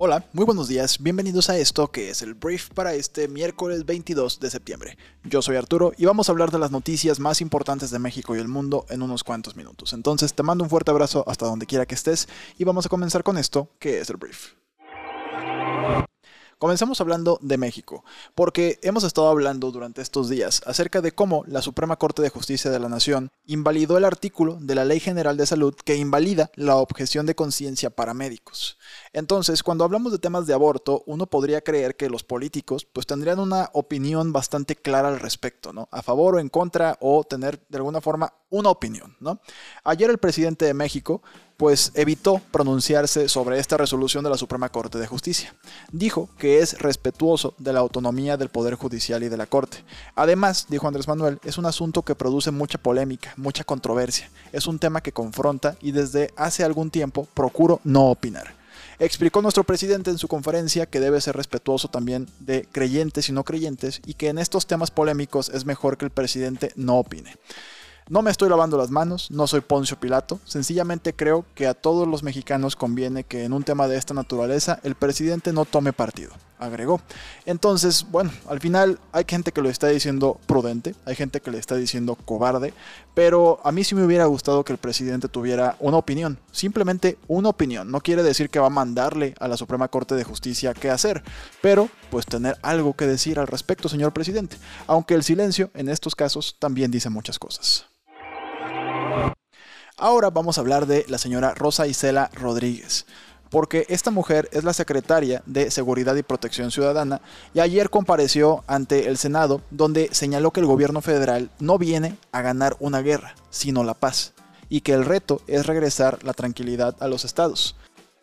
Hola, muy buenos días, bienvenidos a esto que es el brief para este miércoles 22 de septiembre. Yo soy Arturo y vamos a hablar de las noticias más importantes de México y el mundo en unos cuantos minutos. Entonces te mando un fuerte abrazo hasta donde quiera que estés y vamos a comenzar con esto que es el brief. Comencemos hablando de México, porque hemos estado hablando durante estos días acerca de cómo la Suprema Corte de Justicia de la Nación invalidó el artículo de la Ley General de Salud que invalida la objeción de conciencia para médicos. Entonces, cuando hablamos de temas de aborto, uno podría creer que los políticos pues tendrían una opinión bastante clara al respecto, ¿no? A favor o en contra o tener de alguna forma una opinión, ¿no? Ayer el presidente de México pues evitó pronunciarse sobre esta resolución de la Suprema Corte de Justicia. Dijo que es respetuoso de la autonomía del Poder Judicial y de la Corte. Además, dijo Andrés Manuel, es un asunto que produce mucha polémica, mucha controversia. Es un tema que confronta y desde hace algún tiempo procuro no opinar. Explicó nuestro presidente en su conferencia que debe ser respetuoso también de creyentes y no creyentes y que en estos temas polémicos es mejor que el presidente no opine. No me estoy lavando las manos, no soy Poncio Pilato, sencillamente creo que a todos los mexicanos conviene que en un tema de esta naturaleza el presidente no tome partido, agregó. Entonces, bueno, al final hay gente que lo está diciendo prudente, hay gente que le está diciendo cobarde, pero a mí sí me hubiera gustado que el presidente tuviera una opinión, simplemente una opinión, no quiere decir que va a mandarle a la Suprema Corte de Justicia qué hacer, pero pues tener algo que decir al respecto, señor presidente, aunque el silencio en estos casos también dice muchas cosas. Ahora vamos a hablar de la señora Rosa Isela Rodríguez porque esta mujer es la secretaria de Seguridad y Protección Ciudadana y ayer compareció ante el Senado donde señaló que el gobierno federal no viene a ganar una guerra, sino la paz, y que el reto es regresar la tranquilidad a los estados.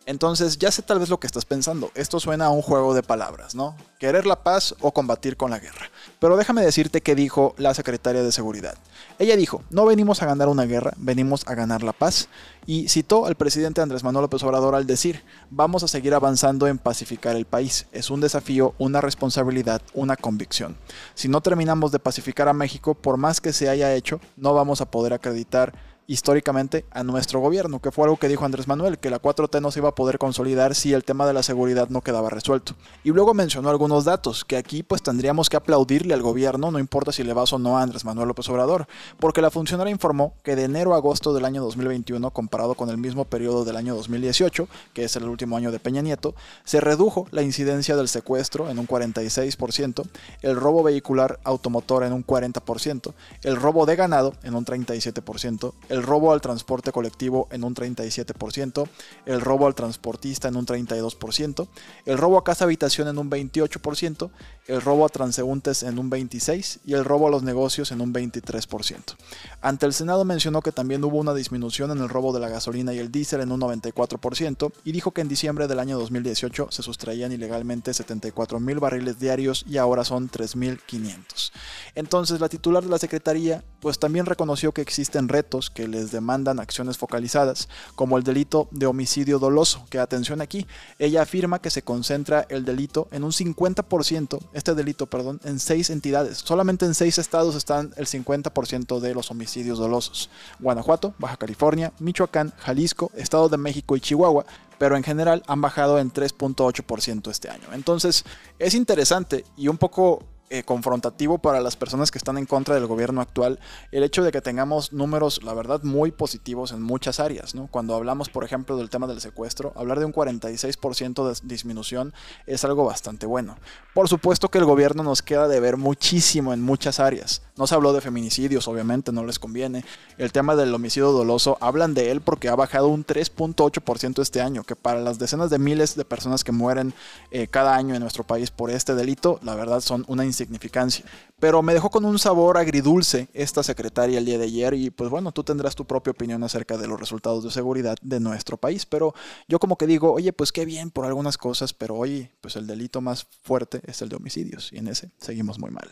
Entonces ya sé tal vez lo que estás pensando. Esto suena a un juego de palabras, ¿no? Querer la paz o combatir con la guerra. Pero déjame decirte qué dijo la secretaria de Seguridad. Ella dijo, no venimos a ganar una guerra, venimos a ganar la paz. Y citó al presidente Andrés Manuel López Obrador al decir, vamos a seguir avanzando en pacificar el país. Es un desafío, una responsabilidad, una convicción. Si no terminamos de pacificar a México, por más que se haya hecho, no vamos a poder acreditar históricamente a nuestro gobierno, que fue algo que dijo Andrés Manuel, que la 4T no se iba a poder consolidar si el tema de la seguridad no quedaba resuelto. Y luego mencionó algunos datos, que aquí pues tendríamos que aplaudirle al gobierno, no importa si le vas o no a Andrés Manuel López Obrador, porque la funcionaria informó que de enero a agosto del año 2021, comparado con el mismo periodo del año 2018, que es el último año de Peña Nieto, se redujo la incidencia del secuestro en un 46%, el robo vehicular automotor en un 40%, el robo de ganado en un 37%, el robo al transporte colectivo en un 37%, el robo al transportista en un 32%, el robo a casa habitación en un 28%, el robo a transeúntes en un 26% y el robo a los negocios en un 23%. Ante el Senado mencionó que también hubo una disminución en el robo de la gasolina y el diésel en un 94% y dijo que en diciembre del año 2018 se sustraían ilegalmente 74 mil barriles diarios y ahora son 3.500. Entonces la titular de la Secretaría pues también reconoció que existen retos que les demandan acciones focalizadas, como el delito de homicidio doloso, que atención aquí, ella afirma que se concentra el delito en un 50%, este delito, perdón, en seis entidades. Solamente en seis estados están el 50% de los homicidios dolosos. Guanajuato, Baja California, Michoacán, Jalisco, Estado de México y Chihuahua pero en general han bajado en 3.8% este año. Entonces es interesante y un poco eh, confrontativo para las personas que están en contra del gobierno actual el hecho de que tengamos números, la verdad, muy positivos en muchas áreas. Cuando hablamos, por ejemplo, del tema del secuestro, hablar de un 46% de disminución es algo bastante bueno. Por supuesto que el gobierno nos queda de ver muchísimo en muchas áreas. No se habló de feminicidios, obviamente, no les conviene. El tema del homicidio doloso, hablan de él porque ha bajado un 3.8% este año, que para las decenas de miles de personas que mueren eh, cada año en nuestro país por este delito, la verdad son una insignificancia. Pero me dejó con un sabor agridulce esta secretaria el día de ayer y pues bueno, tú tendrás tu propia opinión acerca de los resultados de seguridad de nuestro país. Pero yo como que digo, oye, pues qué bien por algunas cosas, pero hoy pues el delito más fuerte es el de homicidios y en ese seguimos muy mal.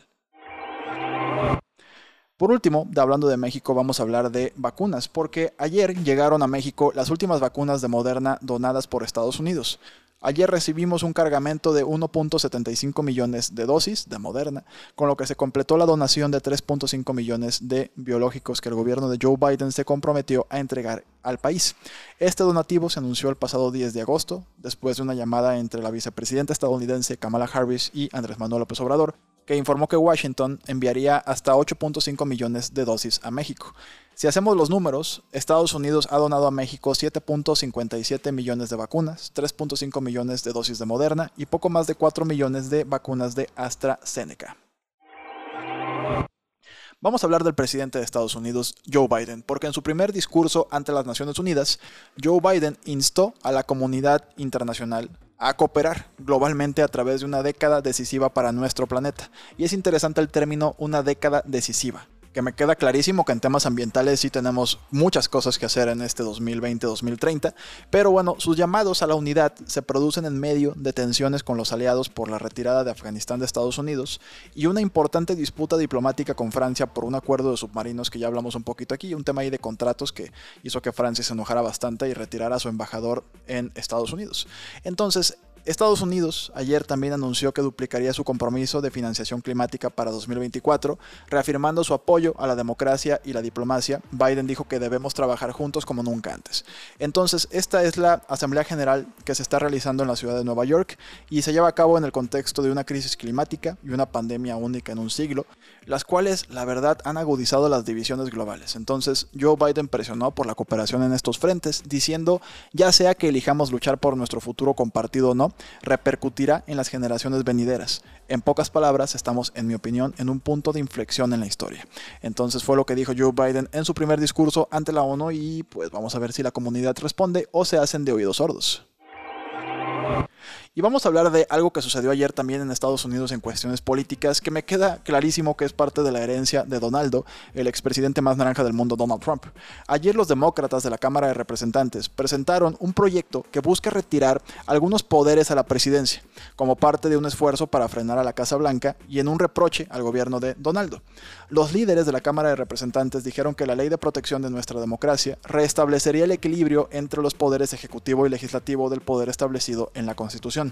Por último, hablando de México, vamos a hablar de vacunas, porque ayer llegaron a México las últimas vacunas de Moderna donadas por Estados Unidos. Ayer recibimos un cargamento de 1.75 millones de dosis de Moderna, con lo que se completó la donación de 3.5 millones de biológicos que el gobierno de Joe Biden se comprometió a entregar al país. Este donativo se anunció el pasado 10 de agosto, después de una llamada entre la vicepresidenta estadounidense Kamala Harris y Andrés Manuel López Obrador, que informó que Washington enviaría hasta 8.5 millones de dosis a México. Si hacemos los números, Estados Unidos ha donado a México 7.57 millones de vacunas, 3.5 millones de dosis de Moderna y poco más de 4 millones de vacunas de AstraZeneca. Vamos a hablar del presidente de Estados Unidos, Joe Biden, porque en su primer discurso ante las Naciones Unidas, Joe Biden instó a la comunidad internacional a cooperar globalmente a través de una década decisiva para nuestro planeta. Y es interesante el término una década decisiva que me queda clarísimo que en temas ambientales sí tenemos muchas cosas que hacer en este 2020-2030, pero bueno, sus llamados a la unidad se producen en medio de tensiones con los aliados por la retirada de Afganistán de Estados Unidos y una importante disputa diplomática con Francia por un acuerdo de submarinos que ya hablamos un poquito aquí, un tema ahí de contratos que hizo que Francia se enojara bastante y retirara a su embajador en Estados Unidos. Entonces, Estados Unidos ayer también anunció que duplicaría su compromiso de financiación climática para 2024, reafirmando su apoyo a la democracia y la diplomacia. Biden dijo que debemos trabajar juntos como nunca antes. Entonces, esta es la Asamblea General que se está realizando en la ciudad de Nueva York y se lleva a cabo en el contexto de una crisis climática y una pandemia única en un siglo, las cuales, la verdad, han agudizado las divisiones globales. Entonces, Joe Biden presionó por la cooperación en estos frentes, diciendo, ya sea que elijamos luchar por nuestro futuro compartido o no, repercutirá en las generaciones venideras. En pocas palabras, estamos, en mi opinión, en un punto de inflexión en la historia. Entonces fue lo que dijo Joe Biden en su primer discurso ante la ONU y pues vamos a ver si la comunidad responde o se hacen de oídos sordos. Y vamos a hablar de algo que sucedió ayer también en Estados Unidos en cuestiones políticas, que me queda clarísimo que es parte de la herencia de Donaldo, el expresidente más naranja del mundo, Donald Trump. Ayer los demócratas de la Cámara de Representantes presentaron un proyecto que busca retirar algunos poderes a la presidencia, como parte de un esfuerzo para frenar a la Casa Blanca y en un reproche al gobierno de Donaldo. Los líderes de la Cámara de Representantes dijeron que la ley de protección de nuestra democracia restablecería el equilibrio entre los poderes ejecutivo y legislativo del poder establecido en la Constitución.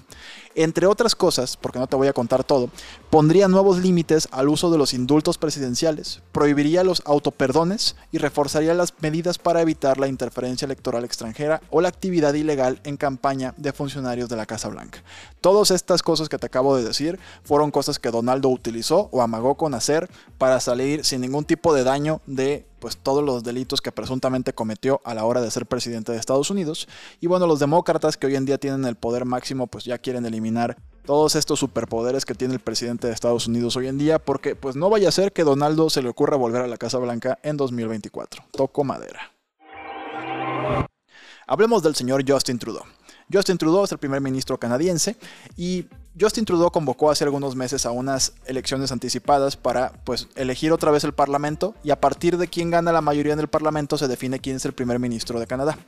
Entre otras cosas, porque no te voy a contar todo, pondría nuevos límites al uso de los indultos presidenciales, prohibiría los autoperdones y reforzaría las medidas para evitar la interferencia electoral extranjera o la actividad ilegal en campaña de funcionarios de la Casa Blanca. Todas estas cosas que te acabo de decir fueron cosas que Donaldo utilizó o amagó con hacer para salir sin ningún tipo de daño de pues todos los delitos que presuntamente cometió a la hora de ser presidente de Estados Unidos. Y bueno, los demócratas que hoy en día tienen el poder máximo, pues ya quieren eliminar todos estos superpoderes que tiene el presidente de Estados Unidos hoy en día, porque pues no vaya a ser que Donaldo se le ocurra volver a la Casa Blanca en 2024. Toco madera. Hablemos del señor Justin Trudeau. Justin Trudeau es el primer ministro canadiense y Justin Trudeau convocó hace algunos meses a unas elecciones anticipadas para pues elegir otra vez el Parlamento y a partir de quién gana la mayoría en el Parlamento se define quién es el primer ministro de Canadá.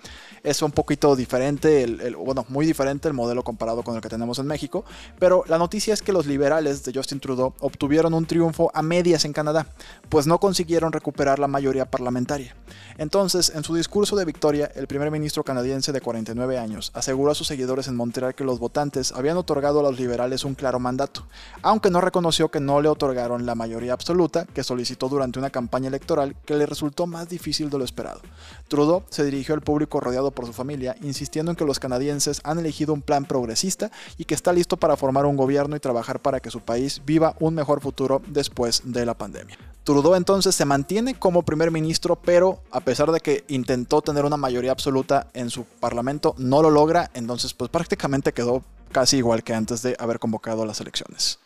Es un poquito diferente, bueno, muy diferente el modelo comparado con el que tenemos en México, pero la noticia es que los liberales de Justin Trudeau obtuvieron un triunfo a medias en Canadá, pues no consiguieron recuperar la mayoría parlamentaria. Entonces, en su discurso de victoria, el primer ministro canadiense de 49 años aseguró a sus seguidores en Montreal que los votantes habían otorgado a los liberales un claro mandato, aunque no reconoció que no le otorgaron la mayoría absoluta que solicitó durante una campaña electoral que le resultó más difícil de lo esperado. Trudeau se dirigió al público rodeado por su familia, insistiendo en que los canadienses han elegido un plan progresista y que está listo para formar un gobierno y trabajar para que su país viva un mejor futuro después de la pandemia. Trudeau entonces se mantiene como primer ministro, pero a pesar de que intentó tener una mayoría absoluta en su parlamento, no lo logra, entonces pues prácticamente quedó casi igual que antes de haber convocado las elecciones.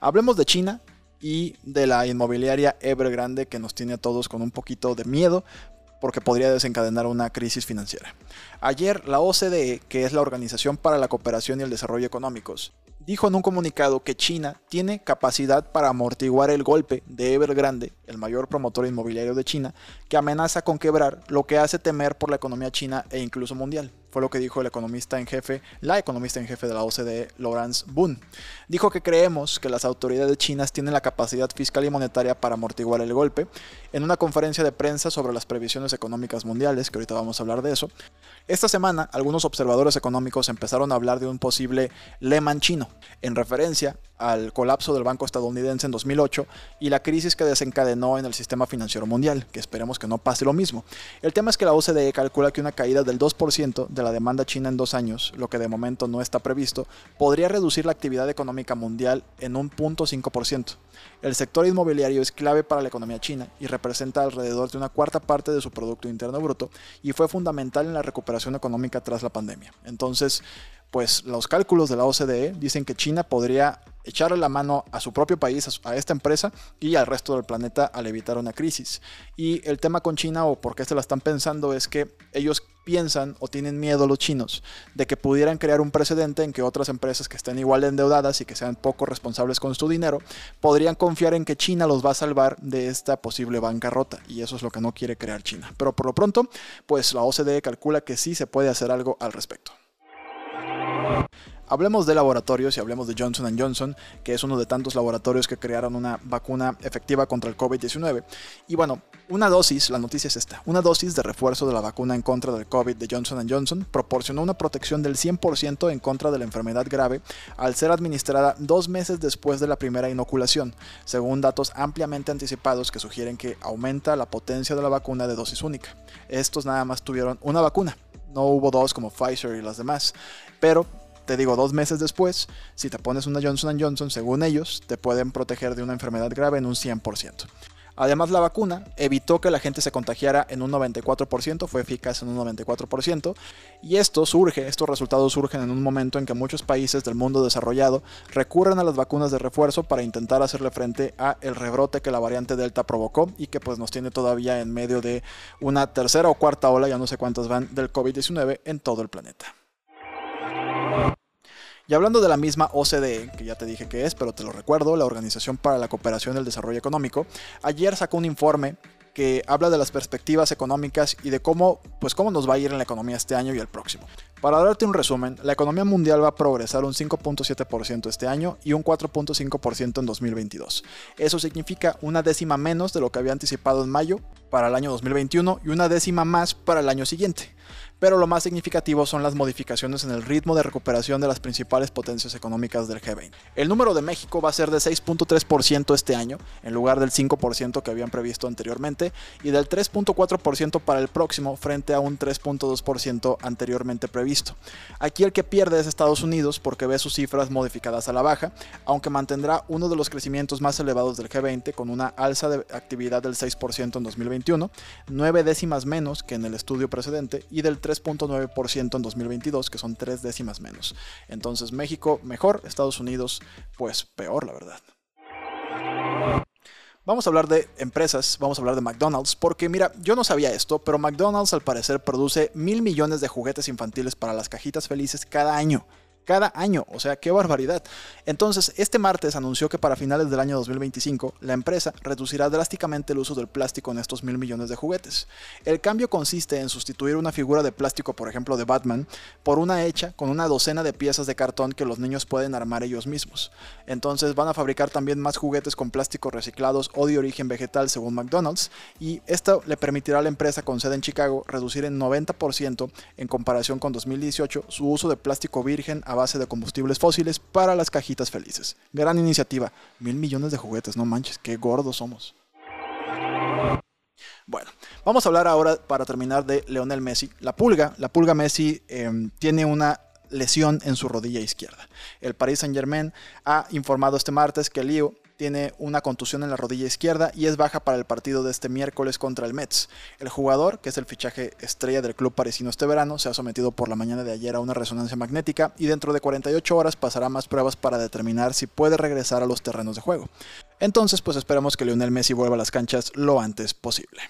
Hablemos de China y de la inmobiliaria Evergrande que nos tiene a todos con un poquito de miedo porque podría desencadenar una crisis financiera. Ayer la OCDE, que es la Organización para la Cooperación y el Desarrollo Económicos, dijo en un comunicado que China tiene capacidad para amortiguar el golpe de Evergrande, el mayor promotor inmobiliario de China, que amenaza con quebrar, lo que hace temer por la economía china e incluso mundial. Fue lo que dijo el economista en jefe, la economista en jefe de la OCDE, Laurence Boone. Dijo que creemos que las autoridades chinas tienen la capacidad fiscal y monetaria para amortiguar el golpe. En una conferencia de prensa sobre las previsiones económicas mundiales, que ahorita vamos a hablar de eso, esta semana algunos observadores económicos empezaron a hablar de un posible Lehman chino, en referencia al colapso del banco estadounidense en 2008 y la crisis que desencadenó en el sistema financiero mundial, que esperemos que no pase lo mismo. El tema es que la OCDE calcula que una caída del 2% de la demanda china en dos años, lo que de momento no está previsto, podría reducir la actividad económica mundial en un 0.5%. El sector inmobiliario es clave para la economía china y representa alrededor de una cuarta parte de su Producto Interno Bruto y fue fundamental en la recuperación económica tras la pandemia. Entonces, pues los cálculos de la OCDE dicen que China podría echarle la mano a su propio país, a esta empresa y al resto del planeta al evitar una crisis. Y el tema con China o por qué se la están pensando es que ellos piensan o tienen miedo los chinos de que pudieran crear un precedente en que otras empresas que estén igual de endeudadas y que sean poco responsables con su dinero podrían confiar en que China los va a salvar de esta posible bancarrota y eso es lo que no quiere crear China. Pero por lo pronto, pues la OCDE calcula que sí se puede hacer algo al respecto. Hablemos de laboratorios y hablemos de Johnson Johnson, que es uno de tantos laboratorios que crearon una vacuna efectiva contra el COVID-19. Y bueno, una dosis, la noticia es esta, una dosis de refuerzo de la vacuna en contra del COVID de Johnson Johnson proporcionó una protección del 100% en contra de la enfermedad grave al ser administrada dos meses después de la primera inoculación, según datos ampliamente anticipados que sugieren que aumenta la potencia de la vacuna de dosis única. Estos nada más tuvieron una vacuna, no hubo dos como Pfizer y las demás, pero te digo, dos meses después, si te pones una Johnson Johnson, según ellos, te pueden proteger de una enfermedad grave en un 100%. Además, la vacuna evitó que la gente se contagiara en un 94%, fue eficaz en un 94%, y esto surge, estos resultados surgen en un momento en que muchos países del mundo desarrollado recurren a las vacunas de refuerzo para intentar hacerle frente a el rebrote que la variante Delta provocó y que pues nos tiene todavía en medio de una tercera o cuarta ola, ya no sé cuántas van, del COVID-19 en todo el planeta. Y hablando de la misma OCDE, que ya te dije que es, pero te lo recuerdo, la Organización para la Cooperación y el Desarrollo Económico, ayer sacó un informe que habla de las perspectivas económicas y de cómo, pues cómo nos va a ir en la economía este año y el próximo. Para darte un resumen, la economía mundial va a progresar un 5.7% este año y un 4.5% en 2022. Eso significa una décima menos de lo que había anticipado en mayo para el año 2021 y una décima más para el año siguiente pero lo más significativo son las modificaciones en el ritmo de recuperación de las principales potencias económicas del G20. El número de México va a ser de 6.3% este año, en lugar del 5% que habían previsto anteriormente, y del 3.4% para el próximo, frente a un 3.2% anteriormente previsto. Aquí el que pierde es Estados Unidos porque ve sus cifras modificadas a la baja, aunque mantendrá uno de los crecimientos más elevados del G20 con una alza de actividad del 6% en 2021, nueve décimas menos que en el estudio precedente, y del 3 3.9% en 2022, que son tres décimas menos. Entonces México mejor, Estados Unidos pues peor, la verdad. Vamos a hablar de empresas, vamos a hablar de McDonald's, porque mira, yo no sabía esto, pero McDonald's al parecer produce mil millones de juguetes infantiles para las cajitas felices cada año cada año, o sea, qué barbaridad. Entonces, este martes anunció que para finales del año 2025, la empresa reducirá drásticamente el uso del plástico en estos mil millones de juguetes. El cambio consiste en sustituir una figura de plástico, por ejemplo, de Batman, por una hecha con una docena de piezas de cartón que los niños pueden armar ellos mismos. Entonces, van a fabricar también más juguetes con plásticos reciclados o de origen vegetal, según McDonald's, y esto le permitirá a la empresa con sede en Chicago reducir en 90% en comparación con 2018 su uso de plástico virgen base de combustibles fósiles para las cajitas felices. Gran iniciativa. Mil millones de juguetes, no manches, qué gordos somos. Bueno, vamos a hablar ahora para terminar de Leonel Messi. La pulga, la pulga Messi em, tiene una lesión en su rodilla izquierda. El Paris Saint Germain ha informado este martes que Leo tiene una contusión en la rodilla izquierda y es baja para el partido de este miércoles contra el Mets. El jugador, que es el fichaje estrella del club parisino este verano, se ha sometido por la mañana de ayer a una resonancia magnética y dentro de 48 horas pasará más pruebas para determinar si puede regresar a los terrenos de juego. Entonces, pues esperamos que Lionel Messi vuelva a las canchas lo antes posible.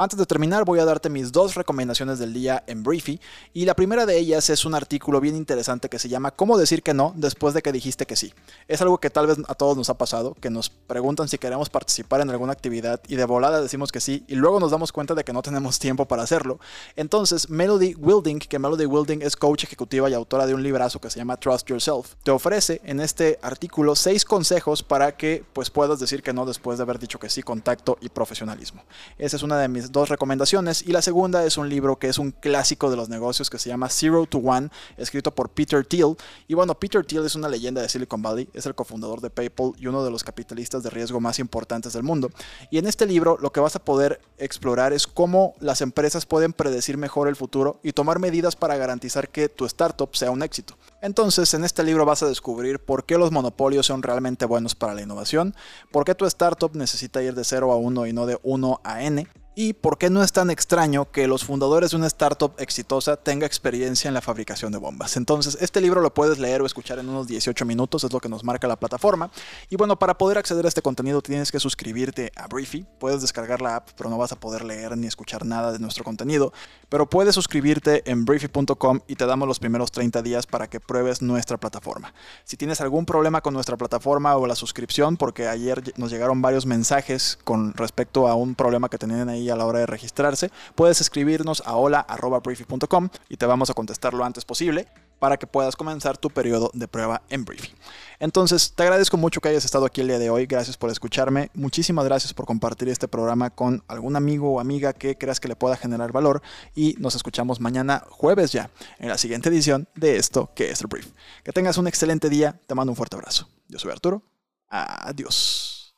Antes de terminar, voy a darte mis dos recomendaciones del día en Briefy. Y la primera de ellas es un artículo bien interesante que se llama ¿Cómo decir que no después de que dijiste que sí? Es algo que tal vez a todos nos ha pasado, que nos preguntan si queremos participar en alguna actividad y de volada decimos que sí y luego nos damos cuenta de que no tenemos tiempo para hacerlo. Entonces, Melody Wilding, que Melody Wilding es coach ejecutiva y autora de un librazo que se llama Trust Yourself, te ofrece en este artículo seis consejos para que pues puedas decir que no después de haber dicho que sí con tacto y profesionalismo. Esa es una de mis dos recomendaciones. Y la segunda es un libro que es un clásico de los negocios que se llama Zero to One, escrito por Peter Thiel. Y bueno, Peter Thiel es una leyenda de Silicon Valley, es el cofundador de PayPal y uno de los capitalistas de riesgo más importantes del mundo. Y en este libro lo que vas a poder explorar es cómo las empresas pueden predecir mejor el futuro y tomar medidas para garantizar que tu startup sea un éxito. Entonces, en este libro vas a descubrir por qué los monopolios son realmente buenos para la innovación, por qué tu startup necesita ir de 0 a 1 y no de 1 a n, y por qué no es tan extraño que los fundadores de una startup exitosa tenga experiencia en la fabricación de bombas. Entonces, este libro lo puedes leer o escuchar en unos 18 minutos, es lo que nos marca la plataforma. Y bueno, para poder acceder a este contenido tienes que suscribirte a Briefy. Puedes descargar la app, pero no vas a poder leer ni escuchar nada de nuestro contenido. Pero puedes suscribirte en briefy.com y te damos los primeros 30 días para que pruebes nuestra plataforma. Si tienes algún problema con nuestra plataforma o la suscripción, porque ayer nos llegaron varios mensajes con respecto a un problema que tenían ahí a la hora de registrarse, puedes escribirnos a hola.briefy.com y te vamos a contestar lo antes posible para que puedas comenzar tu periodo de prueba en Briefy. Entonces, te agradezco mucho que hayas estado aquí el día de hoy. Gracias por escucharme. Muchísimas gracias por compartir este programa con algún amigo o amiga que creas que le pueda generar valor. Y nos escuchamos mañana jueves ya, en la siguiente edición de esto que es el Brief. Que tengas un excelente día. Te mando un fuerte abrazo. Yo soy Arturo. Adiós.